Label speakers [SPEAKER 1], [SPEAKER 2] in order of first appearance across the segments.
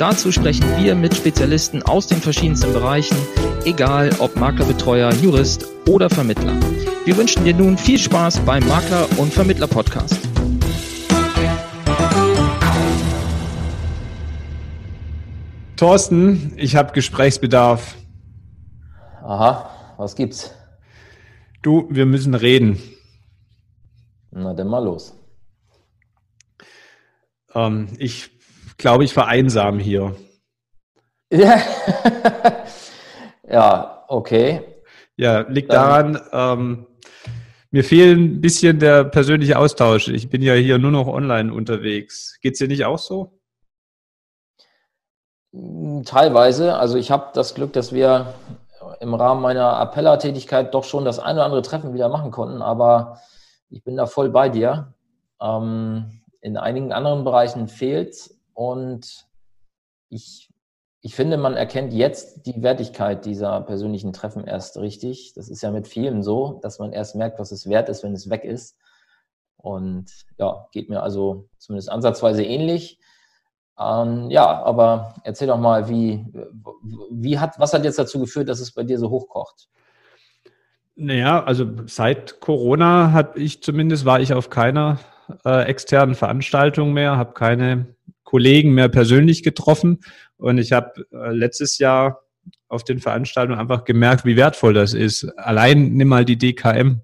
[SPEAKER 1] Dazu sprechen wir mit Spezialisten aus den verschiedensten Bereichen, egal ob Maklerbetreuer, Jurist oder Vermittler. Wir wünschen dir nun viel Spaß beim Makler- und Vermittler-Podcast.
[SPEAKER 2] Thorsten, ich habe Gesprächsbedarf.
[SPEAKER 3] Aha, was gibt's?
[SPEAKER 2] Du, wir müssen reden.
[SPEAKER 3] Na, dann mal los.
[SPEAKER 2] Ähm, ich glaube, ich vereinsam hier.
[SPEAKER 3] Ja, ja okay.
[SPEAKER 2] Ja, liegt daran, ähm, mir fehlt ein bisschen der persönliche Austausch. Ich bin ja hier nur noch online unterwegs. Geht's dir nicht auch so?
[SPEAKER 3] Teilweise. Also ich habe das Glück, dass wir im Rahmen meiner Appellertätigkeit doch schon das eine oder andere Treffen wieder machen konnten, aber ich bin da voll bei dir. Ähm, in einigen anderen Bereichen fehlt und ich ich finde, man erkennt jetzt die Wertigkeit dieser persönlichen Treffen erst richtig. Das ist ja mit vielen so, dass man erst merkt, was es wert ist, wenn es weg ist. Und ja, geht mir also zumindest ansatzweise ähnlich. Ähm, ja, aber erzähl doch mal, wie, wie hat, was hat jetzt dazu geführt, dass es bei dir so hochkocht?
[SPEAKER 2] Naja, also seit Corona hat ich zumindest, war ich auf keiner äh, externen Veranstaltung mehr, habe keine Kollegen mehr persönlich getroffen und ich habe äh, letztes Jahr auf den Veranstaltungen einfach gemerkt, wie wertvoll das ist. Allein nimm mal die DKM.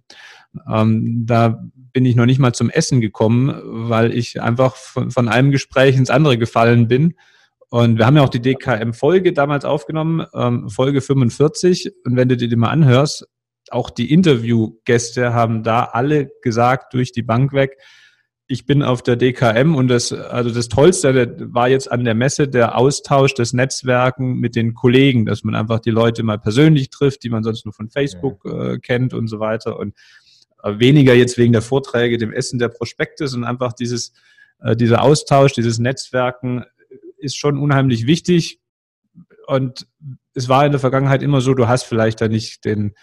[SPEAKER 2] Ähm, da bin ich noch nicht mal zum Essen gekommen, weil ich einfach von, von einem Gespräch ins andere gefallen bin. Und wir haben ja auch die DKM-Folge damals aufgenommen, ähm, Folge 45. Und wenn du dir die mal anhörst, auch die Interviewgäste haben da alle gesagt, durch die Bank weg, ich bin auf der DKM und das, also das Tollste war jetzt an der Messe der Austausch des Netzwerken mit den Kollegen, dass man einfach die Leute mal persönlich trifft, die man sonst nur von Facebook äh, kennt und so weiter und äh, weniger jetzt wegen der Vorträge, dem Essen der Prospekte, sondern einfach dieses, äh, dieser Austausch, dieses Netzwerken ist schon unheimlich wichtig und es war in der Vergangenheit immer so, du hast vielleicht da nicht den,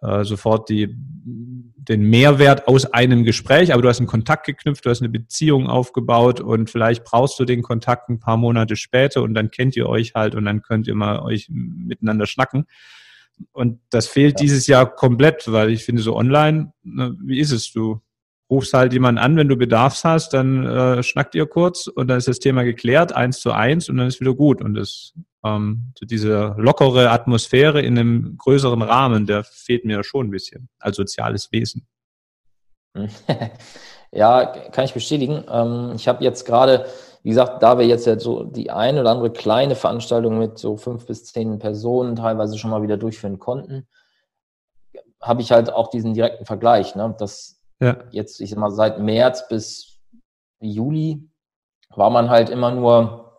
[SPEAKER 2] äh, sofort die, den Mehrwert aus einem Gespräch, aber du hast einen Kontakt geknüpft, du hast eine Beziehung aufgebaut und vielleicht brauchst du den Kontakt ein paar Monate später und dann kennt ihr euch halt und dann könnt ihr mal euch miteinander schnacken. Und das fehlt ja. dieses Jahr komplett, weil ich finde so online, ne, wie ist es? Du rufst halt jemanden an, wenn du Bedarfs hast, dann äh, schnackt ihr kurz und dann ist das Thema geklärt, eins zu eins und dann ist wieder gut. Und das ähm, so diese lockere Atmosphäre in einem größeren Rahmen, der fehlt mir schon ein bisschen als soziales Wesen.
[SPEAKER 3] Ja, kann ich bestätigen. Ähm, ich habe jetzt gerade, wie gesagt, da wir jetzt ja so die eine oder andere kleine Veranstaltung mit so fünf bis zehn Personen teilweise schon mal wieder durchführen konnten, habe ich halt auch diesen direkten Vergleich, ne? dass ja. jetzt, ich sag mal, seit März bis Juli war man halt immer nur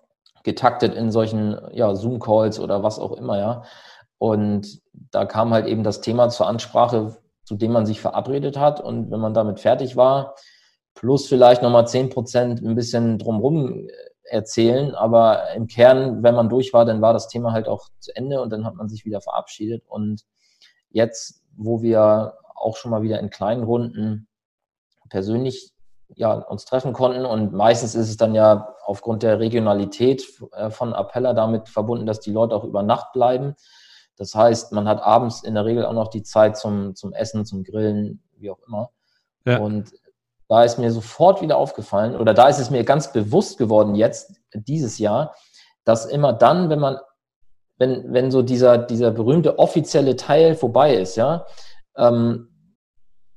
[SPEAKER 3] getaktet in solchen ja, Zoom-Calls oder was auch immer, ja. Und da kam halt eben das Thema zur Ansprache, zu dem man sich verabredet hat. Und wenn man damit fertig war, plus vielleicht nochmal zehn Prozent ein bisschen drumrum erzählen, aber im Kern, wenn man durch war, dann war das Thema halt auch zu Ende und dann hat man sich wieder verabschiedet. Und jetzt, wo wir auch schon mal wieder in kleinen Runden persönlich ja, uns treffen konnten. Und meistens ist es dann ja aufgrund der Regionalität äh, von Appella damit verbunden, dass die Leute auch über Nacht bleiben. Das heißt, man hat abends in der Regel auch noch die Zeit zum, zum Essen, zum Grillen, wie auch immer. Ja. Und da ist mir sofort wieder aufgefallen, oder da ist es mir ganz bewusst geworden jetzt, dieses Jahr, dass immer dann, wenn man, wenn, wenn so dieser, dieser berühmte offizielle Teil vorbei ist, ja, ähm,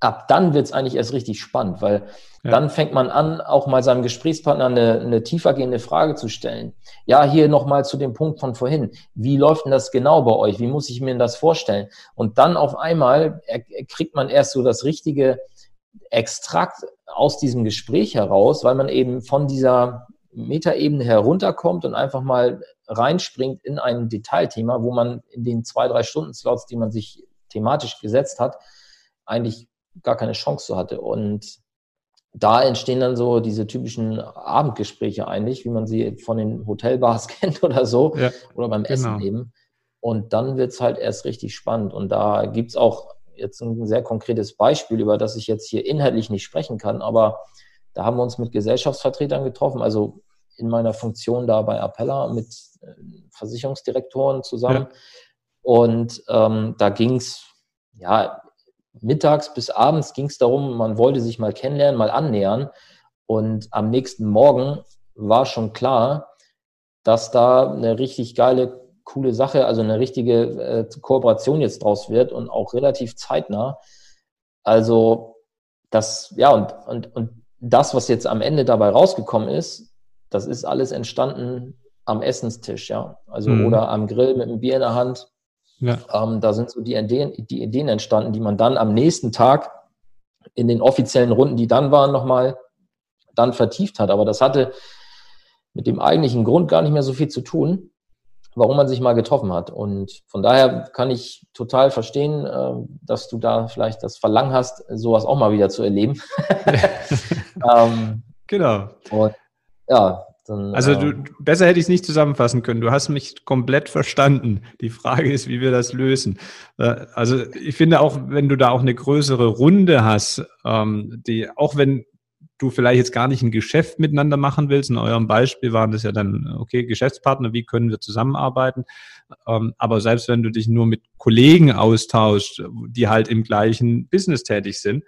[SPEAKER 3] ab dann wird es eigentlich erst richtig spannend, weil ja. dann fängt man an, auch mal seinem Gesprächspartner eine, eine tiefergehende Frage zu stellen. Ja, hier nochmal zu dem Punkt von vorhin. Wie läuft denn das genau bei euch? Wie muss ich mir das vorstellen? Und dann auf einmal kriegt man erst so das richtige Extrakt aus diesem Gespräch heraus, weil man eben von dieser Metaebene herunterkommt und einfach mal reinspringt in ein Detailthema, wo man in den zwei, drei Stunden Slots, die man sich thematisch gesetzt hat, eigentlich gar keine Chance so hatte. Und da entstehen dann so diese typischen Abendgespräche eigentlich, wie man sie von den Hotelbars kennt oder so, ja, oder beim genau. Essen eben. Und dann wird es halt erst richtig spannend. Und da gibt es auch jetzt ein sehr konkretes Beispiel, über das ich jetzt hier inhaltlich nicht sprechen kann, aber da haben wir uns mit Gesellschaftsvertretern getroffen, also in meiner Funktion da bei Appella mit äh, Versicherungsdirektoren zusammen. Ja. Und ähm, da ging es, ja, mittags bis abends ging es darum, man wollte sich mal kennenlernen, mal annähern. Und am nächsten Morgen war schon klar, dass da eine richtig geile, coole Sache, also eine richtige äh, Kooperation jetzt draus wird und auch relativ zeitnah. Also das, ja, und, und, und das, was jetzt am Ende dabei rausgekommen ist, das ist alles entstanden am Essenstisch, ja. Also mhm. oder am Grill mit einem Bier in der Hand. Ja. Ähm, da sind so die Ideen, die Ideen entstanden, die man dann am nächsten Tag in den offiziellen Runden, die dann waren, nochmal dann vertieft hat. Aber das hatte mit dem eigentlichen Grund gar nicht mehr so viel zu tun, warum man sich mal getroffen hat. Und von daher kann ich total verstehen, äh, dass du da vielleicht das Verlangen hast, sowas auch mal wieder zu erleben.
[SPEAKER 2] ähm, genau. Und ja, dann, also du, ähm, besser hätte ich es nicht zusammenfassen können. Du hast mich komplett verstanden. Die Frage ist, wie wir das lösen. Äh, also ich finde auch, wenn du da auch eine größere Runde hast, ähm, die auch wenn du vielleicht jetzt gar nicht ein Geschäft miteinander machen willst, in eurem Beispiel waren das ja dann, okay, Geschäftspartner, wie können wir zusammenarbeiten? Ähm, aber selbst wenn du dich nur mit Kollegen austauscht, die halt im gleichen Business tätig sind,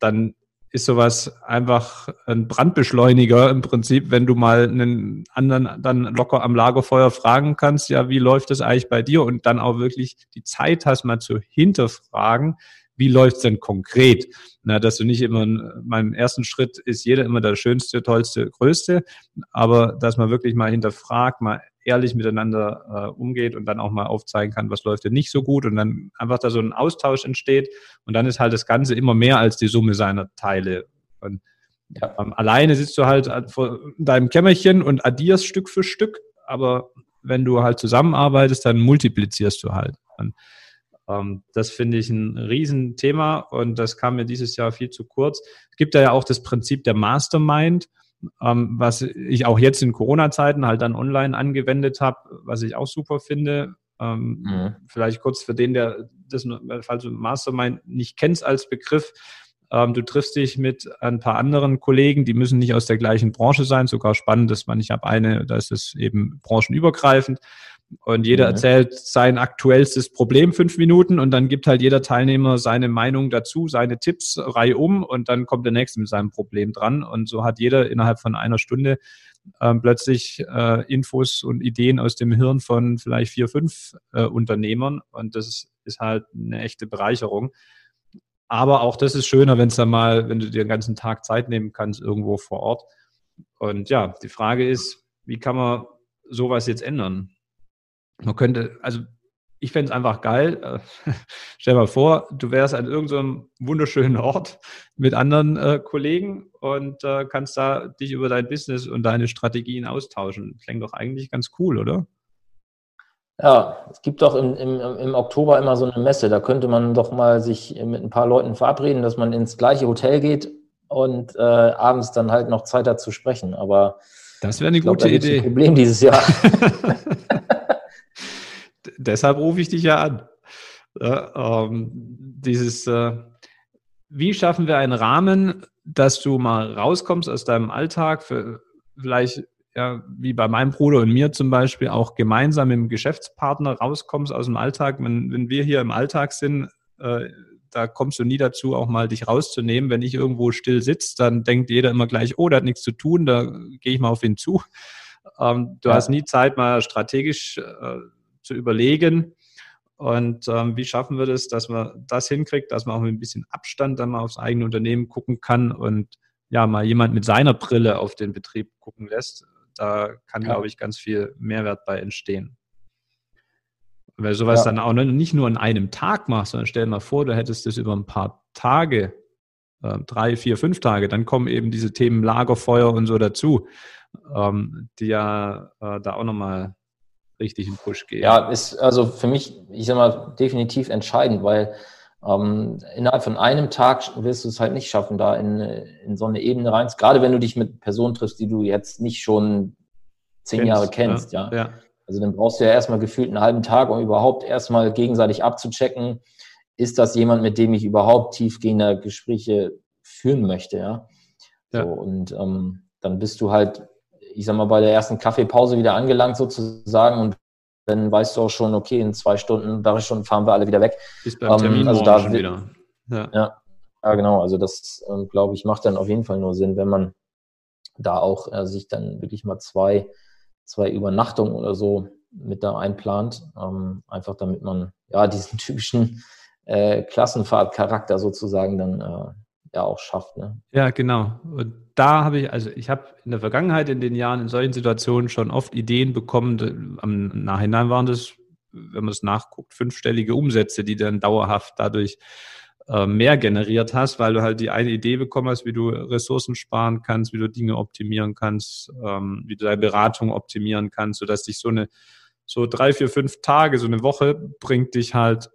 [SPEAKER 2] dann ist sowas einfach ein Brandbeschleuniger im Prinzip, wenn du mal einen anderen dann locker am Lagerfeuer fragen kannst, ja, wie läuft das eigentlich bei dir? Und dann auch wirklich die Zeit hast, mal zu hinterfragen, wie läuft's denn konkret? Na, dass du nicht immer, meinem ersten Schritt ist jeder immer der schönste, tollste, größte, aber dass man wirklich mal hinterfragt, mal ehrlich miteinander äh, umgeht und dann auch mal aufzeigen kann, was läuft denn nicht so gut und dann einfach da so ein Austausch entsteht und dann ist halt das Ganze immer mehr als die Summe seiner Teile. Und ja. ähm, alleine sitzt du halt vor deinem Kämmerchen und addierst Stück für Stück, aber wenn du halt zusammenarbeitest, dann multiplizierst du halt. Und, ähm, das finde ich ein Riesenthema und das kam mir dieses Jahr viel zu kurz. Es gibt ja auch das Prinzip der Mastermind ähm, was ich auch jetzt in Corona-Zeiten halt dann online angewendet habe, was ich auch super finde. Ähm, mhm. Vielleicht kurz für den, der das, falls du Mastermind nicht kennst als Begriff, ähm, du triffst dich mit ein paar anderen Kollegen, die müssen nicht aus der gleichen Branche sein, sogar spannend dass man, ich habe eine, da ist es eben branchenübergreifend und jeder erzählt sein aktuellstes Problem fünf Minuten und dann gibt halt jeder Teilnehmer seine Meinung dazu, seine Tipps reihum und dann kommt der nächste mit seinem Problem dran. Und so hat jeder innerhalb von einer Stunde äh, plötzlich äh, Infos und Ideen aus dem Hirn von vielleicht vier, fünf äh, Unternehmern. Und das ist, ist halt eine echte Bereicherung. Aber auch das ist schöner, wenn es dann mal, wenn du dir den ganzen Tag Zeit nehmen kannst, irgendwo vor Ort. Und ja, die Frage ist, wie kann man sowas jetzt ändern? Man könnte, also ich fände es einfach geil. Äh, stell mal vor, du wärst an irgendeinem wunderschönen Ort mit anderen äh, Kollegen und äh, kannst da dich über dein Business und deine Strategien austauschen. Klingt doch eigentlich ganz cool, oder?
[SPEAKER 3] Ja, es gibt doch im, im, im Oktober immer so eine Messe. Da könnte man doch mal sich mit ein paar Leuten verabreden, dass man ins gleiche Hotel geht und äh, abends dann halt noch Zeit hat zu sprechen. Aber
[SPEAKER 2] das wäre eine gute glaub, da Idee.
[SPEAKER 3] Ein Problem dieses Jahr.
[SPEAKER 2] deshalb rufe ich dich ja an. Ja, ähm, dieses, äh, wie schaffen wir einen Rahmen, dass du mal rauskommst aus deinem Alltag, für, vielleicht ja, wie bei meinem Bruder und mir zum Beispiel, auch gemeinsam mit dem Geschäftspartner rauskommst aus dem Alltag. Wenn, wenn wir hier im Alltag sind, äh, da kommst du nie dazu, auch mal dich rauszunehmen. Wenn ich irgendwo still sitze, dann denkt jeder immer gleich, oh, der hat nichts zu tun, da gehe ich mal auf ihn zu. Ähm, du ja. hast nie Zeit, mal strategisch äh, zu überlegen. Und ähm, wie schaffen wir das, dass man das hinkriegt, dass man auch mit ein bisschen Abstand dann mal aufs eigene Unternehmen gucken kann und ja, mal jemand mit seiner Brille auf den Betrieb gucken lässt. Da kann, ja. glaube ich, ganz viel Mehrwert bei entstehen. Weil sowas ja. dann auch nicht nur an einem Tag machst, sondern stell dir mal vor, du hättest das über ein paar Tage, äh, drei, vier, fünf Tage, dann kommen eben diese Themen Lagerfeuer und so dazu, ähm, die ja äh, da auch nochmal richtig einen Push geben.
[SPEAKER 3] Ja, ist also für mich, ich sag mal, definitiv entscheidend, weil Ähm, innerhalb von einem Tag wirst du es halt nicht schaffen, da in, in so eine Ebene rein. Gerade wenn du dich mit Personen triffst, die du jetzt nicht schon zehn kennst, Jahre kennst, ja. ja. Also dann brauchst du ja erstmal gefühlt einen halben Tag, um überhaupt erstmal gegenseitig abzuchecken, ist das jemand, mit dem ich überhaupt tiefgehende Gespräche führen möchte, ja. ja. So, und ähm, dann bist du halt, ich sag mal, bei der ersten Kaffeepause wieder angelangt sozusagen und dann weißt du auch schon, okay, in zwei Stunden, drei Stunden fahren wir alle wieder weg.
[SPEAKER 2] Bis beim Termin ähm, also da schon wieder.
[SPEAKER 3] Ja. ja. Ja, genau. Also das, ähm, glaube ich, macht dann auf jeden Fall nur Sinn, wenn man da auch äh, sich dann wirklich mal zwei, zwei Übernachtungen oder so mit da einplant. Ähm, einfach damit man ja diesen typischen äh, Klassenfahrtcharakter sozusagen dann äh, ja auch schafft. Ne?
[SPEAKER 2] Ja, genau. Und da habe ich, also ich habe in der Vergangenheit in den Jahren in solchen Situationen schon oft Ideen bekommen. Am Nachhinein waren das, wenn man es nachguckt, fünfstellige Umsätze, die dann dauerhaft dadurch äh, mehr generiert hast, weil du halt die eine Idee bekommen hast, wie du Ressourcen sparen kannst, wie du Dinge optimieren kannst, ähm, wie du deine Beratung optimieren kannst, sodass dich so eine so drei, vier, fünf Tage, so eine Woche bringt dich halt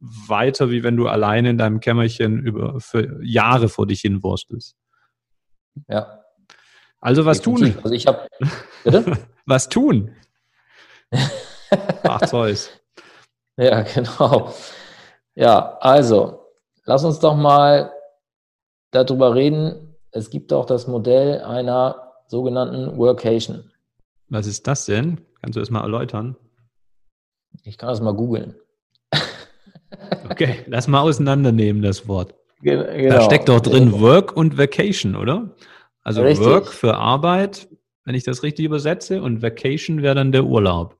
[SPEAKER 2] weiter, wie wenn du alleine in deinem Kämmerchen über für Jahre vor dich hin wurstelst.
[SPEAKER 3] Ja.
[SPEAKER 2] Also was Definitiv.
[SPEAKER 3] tun? Also ich habe.
[SPEAKER 2] was tun? Ach Zeus.
[SPEAKER 3] Ja, genau. Ja, also lass uns doch mal darüber reden. Es gibt auch das Modell einer sogenannten Workation.
[SPEAKER 2] Was ist das denn? Kannst du das mal erläutern?
[SPEAKER 3] Ich kann das mal googeln.
[SPEAKER 2] Okay, lass mal auseinandernehmen das Wort. Genau. Da steckt doch drin genau. Work und Vacation, oder? Also richtig. Work für Arbeit, wenn ich das richtig übersetze, und Vacation wäre dann der Urlaub.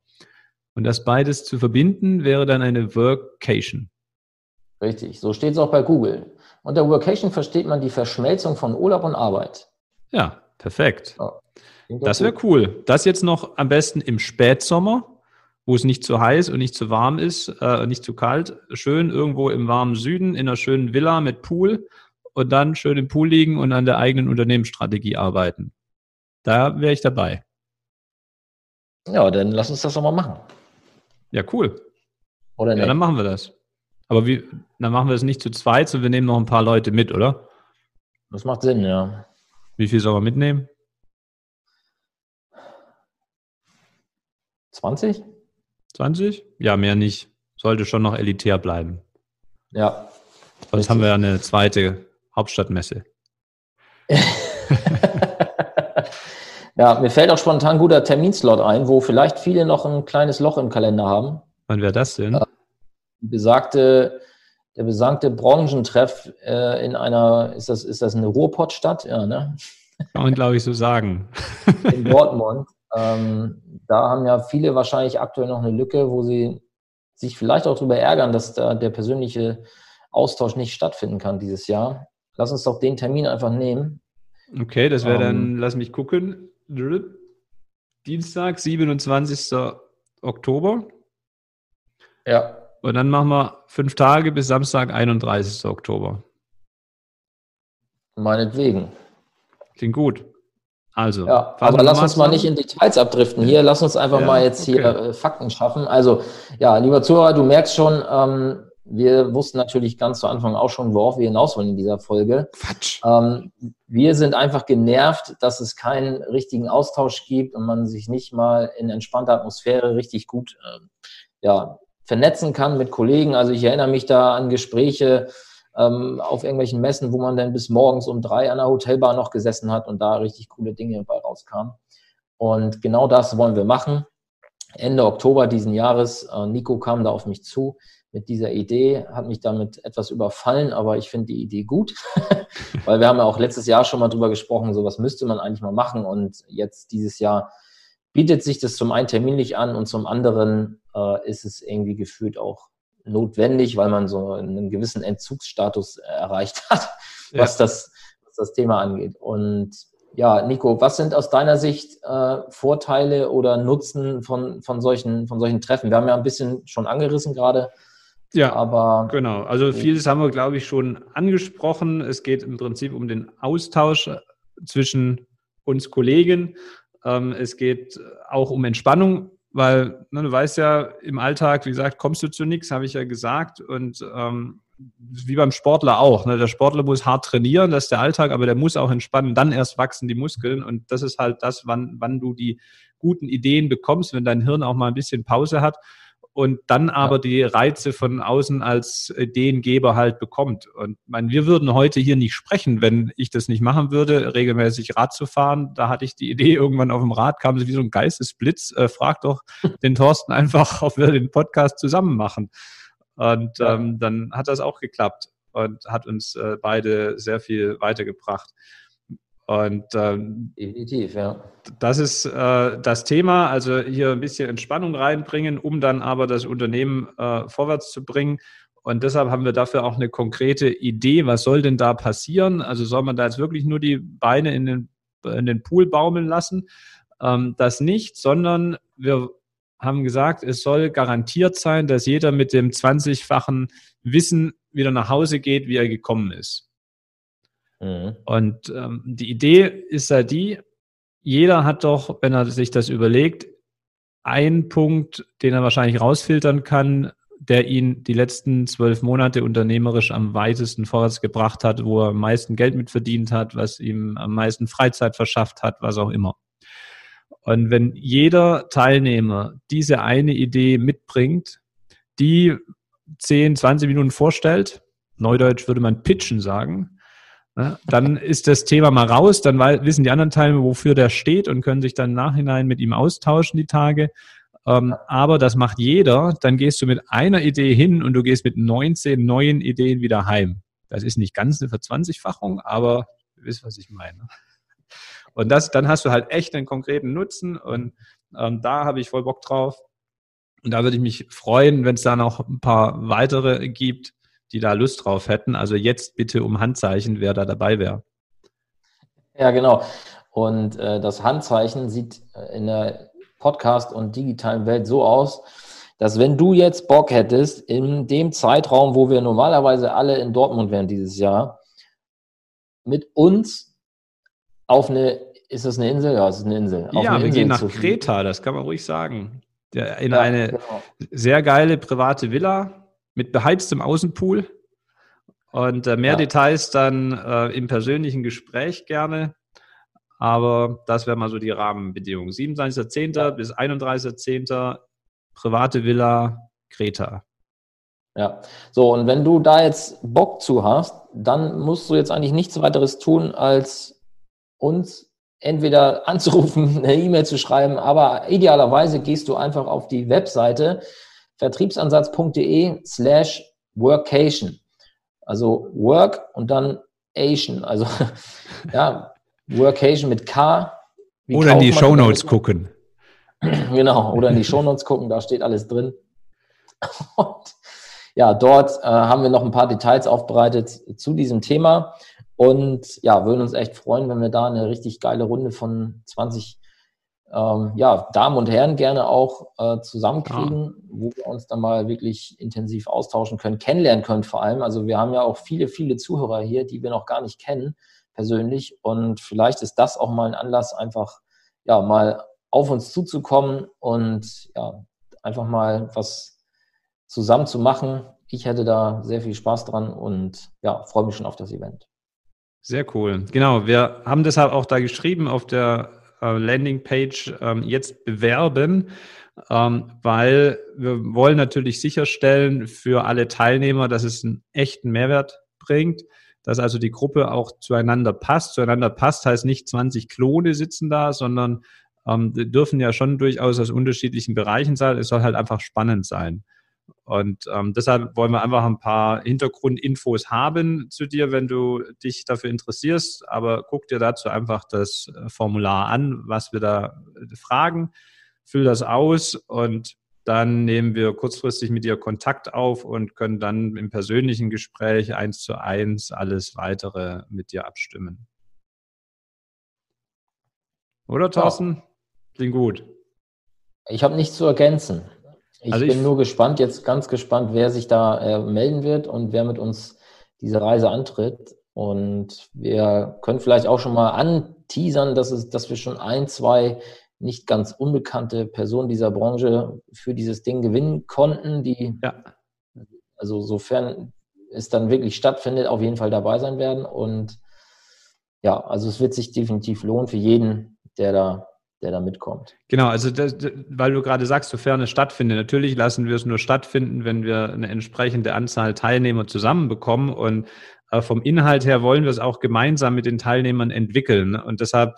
[SPEAKER 2] Und das beides zu verbinden wäre dann eine Workation.
[SPEAKER 3] Richtig, so steht es auch bei Google. Unter Workation versteht man die Verschmelzung von Urlaub und Arbeit.
[SPEAKER 2] Ja, perfekt. Ja, das wäre cool. Das jetzt noch am besten im Spätsommer, wo es nicht zu heiß und nicht zu warm ist, äh, nicht zu kalt. Schön irgendwo im warmen Süden, in einer schönen Villa mit Pool und dann schön im Pool liegen und an der eigenen Unternehmensstrategie arbeiten. Da wäre ich dabei.
[SPEAKER 3] Ja, dann lass uns das doch mal machen.
[SPEAKER 2] Ja, cool. Oder nicht? Ja, dann machen wir das. Aber wie, dann machen wir es nicht zu zweit, sondern wir nehmen noch ein paar Leute mit, oder?
[SPEAKER 3] Das macht Sinn, ja.
[SPEAKER 2] Wie viel soll man mitnehmen?
[SPEAKER 3] 20?
[SPEAKER 2] 20? Ja, mehr nicht. Sollte schon noch elitär bleiben.
[SPEAKER 3] Ja.
[SPEAKER 2] Sonst haben wir ja eine zweite Hauptstadtmesse.
[SPEAKER 3] ja, mir fällt auch spontan ein guter Terminslot ein, wo vielleicht viele noch ein kleines Loch im Kalender haben.
[SPEAKER 2] Wann wäre das denn? Äh,
[SPEAKER 3] besagte, der besagte Branchentreff äh, in einer, ist das, ist das eine Ruhrpottstadt? Ja, ne?
[SPEAKER 2] Kann man, glaube ich, so sagen.
[SPEAKER 3] in Dortmund. Ähm, da haben ja viele wahrscheinlich aktuell noch eine Lücke, wo sie sich vielleicht auch darüber ärgern, dass da der persönliche Austausch nicht stattfinden kann dieses Jahr. Lass uns doch den Termin einfach nehmen.
[SPEAKER 2] Okay, das wäre um, dann, ähm, lass mich gucken, Dienstag, 27. Oktober.
[SPEAKER 3] Ja.
[SPEAKER 2] Und dann machen wir fünf Tage bis Samstag, 31. Oktober.
[SPEAKER 3] Meinetwegen.
[SPEAKER 2] Klingt gut. Also,
[SPEAKER 3] ja, aber lass uns mal nicht in Details abdriften hier. Lass uns einfach ja, mal jetzt okay. hier äh, Fakten schaffen. Also, ja, lieber Zuhörer, du merkst schon, ähm, wir wussten natürlich ganz zu Anfang auch schon, worauf wir hinaus wollen in dieser Folge. Quatsch. Ähm, wir sind einfach genervt, dass es keinen richtigen Austausch gibt und man sich nicht mal in entspannter Atmosphäre richtig gut äh, ja, vernetzen kann mit Kollegen. Also ich erinnere mich da an Gespräche, ähm, auf irgendwelchen Messen, wo man dann bis morgens um drei an der Hotelbar noch gesessen hat und da richtig coole Dinge bei rauskamen. Und genau das wollen wir machen. Ende Oktober diesen Jahres, äh, Nico kam da auf mich zu mit dieser Idee, hat mich damit etwas überfallen, aber ich finde die Idee gut, weil wir haben ja auch letztes Jahr schon mal drüber gesprochen, so was müsste man eigentlich mal machen und jetzt dieses Jahr bietet sich das zum einen terminlich an und zum anderen äh, ist es irgendwie gefühlt auch notwendig, weil man so einen gewissen Entzugsstatus erreicht hat, was, ja. das, was das Thema angeht. Und ja, Nico, was sind aus deiner Sicht äh, Vorteile oder Nutzen von, von, solchen, von solchen Treffen? Wir haben ja ein bisschen schon angerissen gerade.
[SPEAKER 2] Ja, aber genau. Also vieles haben wir, glaube ich, schon angesprochen. Es geht im Prinzip um den Austausch zwischen uns Kollegen. Ähm, es geht auch um Entspannung weil ne, du weißt ja, im Alltag, wie gesagt, kommst du zu nichts, habe ich ja gesagt. Und ähm, wie beim Sportler auch. Ne? Der Sportler muss hart trainieren, das ist der Alltag, aber der muss auch entspannen, dann erst wachsen die Muskeln. Und das ist halt das, wann, wann du die guten Ideen bekommst, wenn dein Hirn auch mal ein bisschen Pause hat und dann aber ja. die Reize von außen als Ideengeber halt bekommt. Und mein, wir würden heute hier nicht sprechen, wenn ich das nicht machen würde, regelmäßig Rad zu fahren. Da hatte ich die Idee irgendwann auf dem Rad, kam es wie so ein Geistesblitz. Äh, frag doch den Thorsten einfach, ob wir den Podcast zusammen machen. Und ähm, dann hat das auch geklappt und hat uns äh, beide sehr viel weitergebracht. Und ähm, definitiv, ja. Das ist äh, das Thema, also hier ein bisschen Entspannung reinbringen, um dann aber das Unternehmen äh, vorwärts zu bringen. Und deshalb haben wir dafür auch eine konkrete Idee, was soll denn da passieren? Also soll man da jetzt wirklich nur die Beine in den, in den Pool baumeln lassen? Ähm, das nicht, sondern wir haben gesagt, es soll garantiert sein, dass jeder mit dem 20-fachen Wissen wieder nach Hause geht, wie er gekommen ist. Mhm. Und ähm, die Idee ist ja die, jeder hat doch, wenn er sich das überlegt, einen Punkt, den er wahrscheinlich rausfiltern kann, der ihn die letzten zwölf Monate unternehmerisch am weitesten vorwärts gebracht hat, wo er am meisten Geld mit verdient hat, was ihm am meisten Freizeit verschafft hat, was auch immer. Und wenn jeder Teilnehmer diese eine Idee mitbringt, die 10, 20 Minuten vorstellt, neudeutsch würde man pitchen sagen, ne, dann ist das Thema mal raus, dann wissen die anderen Teilnehmer, wofür der steht und können sich dann Nachhinein mit ihm austauschen, die Tage. Ähm, aber das macht jeder, dann gehst du mit einer Idee hin und du gehst mit 19 neuen Ideen wieder heim. Das ist nicht ganz eine Verzwanzigfachung, aber du wisst, was ich meine. Und das, dann hast du halt echt einen konkreten Nutzen und ähm, da habe ich voll Bock drauf. Und da würde ich mich freuen, wenn es da noch ein paar weitere gibt, die da Lust drauf hätten. Also jetzt bitte um Handzeichen, wer da dabei wäre.
[SPEAKER 3] Ja, genau. Und äh, das Handzeichen sieht äh, in der Podcast- und digitalen Welt so aus, dass wenn du jetzt Bock hättest, in dem Zeitraum, wo wir normalerweise alle in Dortmund wären dieses Jahr, mit uns auf eine ist das eine Insel? Ja, es ist eine Insel.
[SPEAKER 2] Auf
[SPEAKER 3] ja,
[SPEAKER 2] eine
[SPEAKER 3] wir
[SPEAKER 2] gehen nach Kreta, das kann man ruhig sagen. In ja, eine genau. sehr geile private Villa mit beheiztem Außenpool. Und äh, mehr ja. Details dann äh, im persönlichen Gespräch gerne. Aber das wäre mal so die Rahmenbedingungen. 27.10. Ja. bis 31.10. private Villa Kreta.
[SPEAKER 3] Ja, so und wenn du da jetzt Bock zu hast, dann musst du jetzt eigentlich nichts weiteres tun, als uns entweder anzurufen, eine E-Mail zu schreiben, aber idealerweise gehst du einfach auf die Webseite vertriebsansatz.de slash workation. Also work und dann Asian, also ja, workation mit
[SPEAKER 2] K. Oder in die Shownotes gucken.
[SPEAKER 3] Genau, oder in die Shownotes gucken, da steht alles drin. Und ja, dort äh, haben wir noch ein paar Details aufbereitet zu diesem Thema. Und ja, würden uns echt freuen, wenn wir da eine richtig geile Runde von 20 ähm, ja, Damen und Herren gerne auch äh, zusammenkriegen, ja. wo wir uns dann mal wirklich intensiv austauschen können, kennenlernen können vor allem. Also wir haben ja auch viele, viele Zuhörer hier, die wir noch gar nicht kennen persönlich. Und vielleicht ist das auch mal ein Anlass, einfach ja mal auf uns zuzukommen und ja, einfach mal was zusammen zu machen. Ich hätte da sehr viel Spaß dran und ja, freue mich schon auf das Event.
[SPEAKER 2] Sehr cool. Genau, wir haben deshalb auch da geschrieben auf der Landingpage ähm, jetzt bewerben, ähm, weil wir wollen natürlich sicherstellen für alle Teilnehmer, dass es einen echten Mehrwert bringt, dass also die Gruppe auch zueinander passt. Zueinander passt heißt nicht 20 Klone sitzen da, sondern ähm, dürfen ja schon durchaus aus unterschiedlichen Bereichen sein. Es soll halt einfach spannend sein. Und ähm, deshalb wollen wir einfach ein paar Hintergrundinfos haben zu dir, wenn du dich dafür interessierst. Aber guck dir dazu einfach das äh, Formular an, was wir da äh, fragen. Füll das aus und dann nehmen wir kurzfristig mit dir Kontakt auf und können dann im persönlichen Gespräch eins zu eins alles weitere mit dir abstimmen. Oder Thorsten? Klingt gut.
[SPEAKER 3] Ich habe nichts zu ergänzen. Ich also bin ich, nur gespannt, jetzt ganz gespannt, wer sich da äh, melden wird und wer mit uns diese Reise antritt. Und wir können vielleicht auch schon mal anteasern, dass, es, dass wir schon ein, zwei nicht ganz unbekannte Personen dieser Branche für dieses Ding gewinnen konnten, die, ja. also sofern es dann wirklich stattfindet, auf jeden Fall dabei sein werden. Und ja, also es wird sich definitiv lohnen für jeden, der da, der da mitkommt.
[SPEAKER 2] Genau, also das, weil du gerade sagst, sofern es stattfindet, natürlich lassen wir es nur stattfinden, wenn wir eine entsprechende Anzahl Teilnehmer zusammenbekommen. Und äh, vom Inhalt her wollen wir es auch gemeinsam mit den Teilnehmern entwickeln. Und deshalb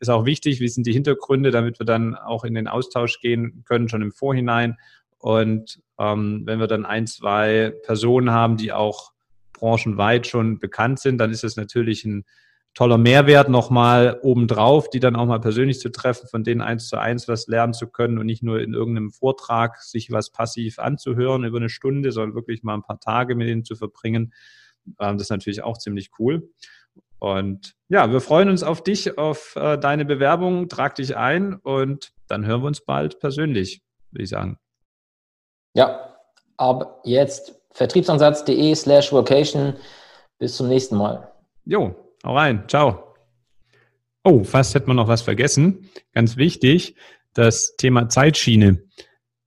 [SPEAKER 2] ist auch wichtig, wie sind die Hintergründe, damit wir dann auch in den Austausch gehen können, schon im Vorhinein. Und ähm, wenn wir dann ein, zwei Personen haben, die auch branchenweit schon bekannt sind, dann ist es natürlich ein toller Mehrwert nochmal obendrauf, die dann auch mal persönlich zu treffen, von denen eins zu eins was lernen zu können und nicht nur in irgendeinem Vortrag sich was passiv anzuhören über eine Stunde, sondern wirklich mal ein paar Tage mit denen zu verbringen. Ähm, das ist natürlich auch ziemlich cool. Und ja, wir freuen uns auf dich, auf äh, deine Bewerbung. Trag dich ein und dann hören wir uns bald persönlich, würde ich sagen.
[SPEAKER 3] Ja, ab jetzt vertriebsansatz.de slash vocation. Bis zum nächsten Mal.
[SPEAKER 2] Jo, hau rein. Ciao. Oh, fast hätten wir noch was vergessen. Ganz wichtig, das Thema Zeitschiene.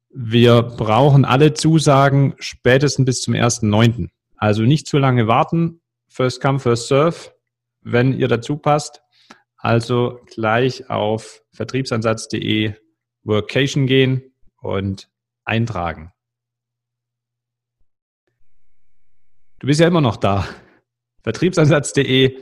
[SPEAKER 2] Wir brauchen alle Zusagen spätestens bis zum 1.9. Also nicht zu lange warten. First come, first serve wenn ihr dazu passt. Also gleich auf vertriebsansatz.de Workation gehen und eintragen. Du bist ja immer noch da. Vertriebsansatz.de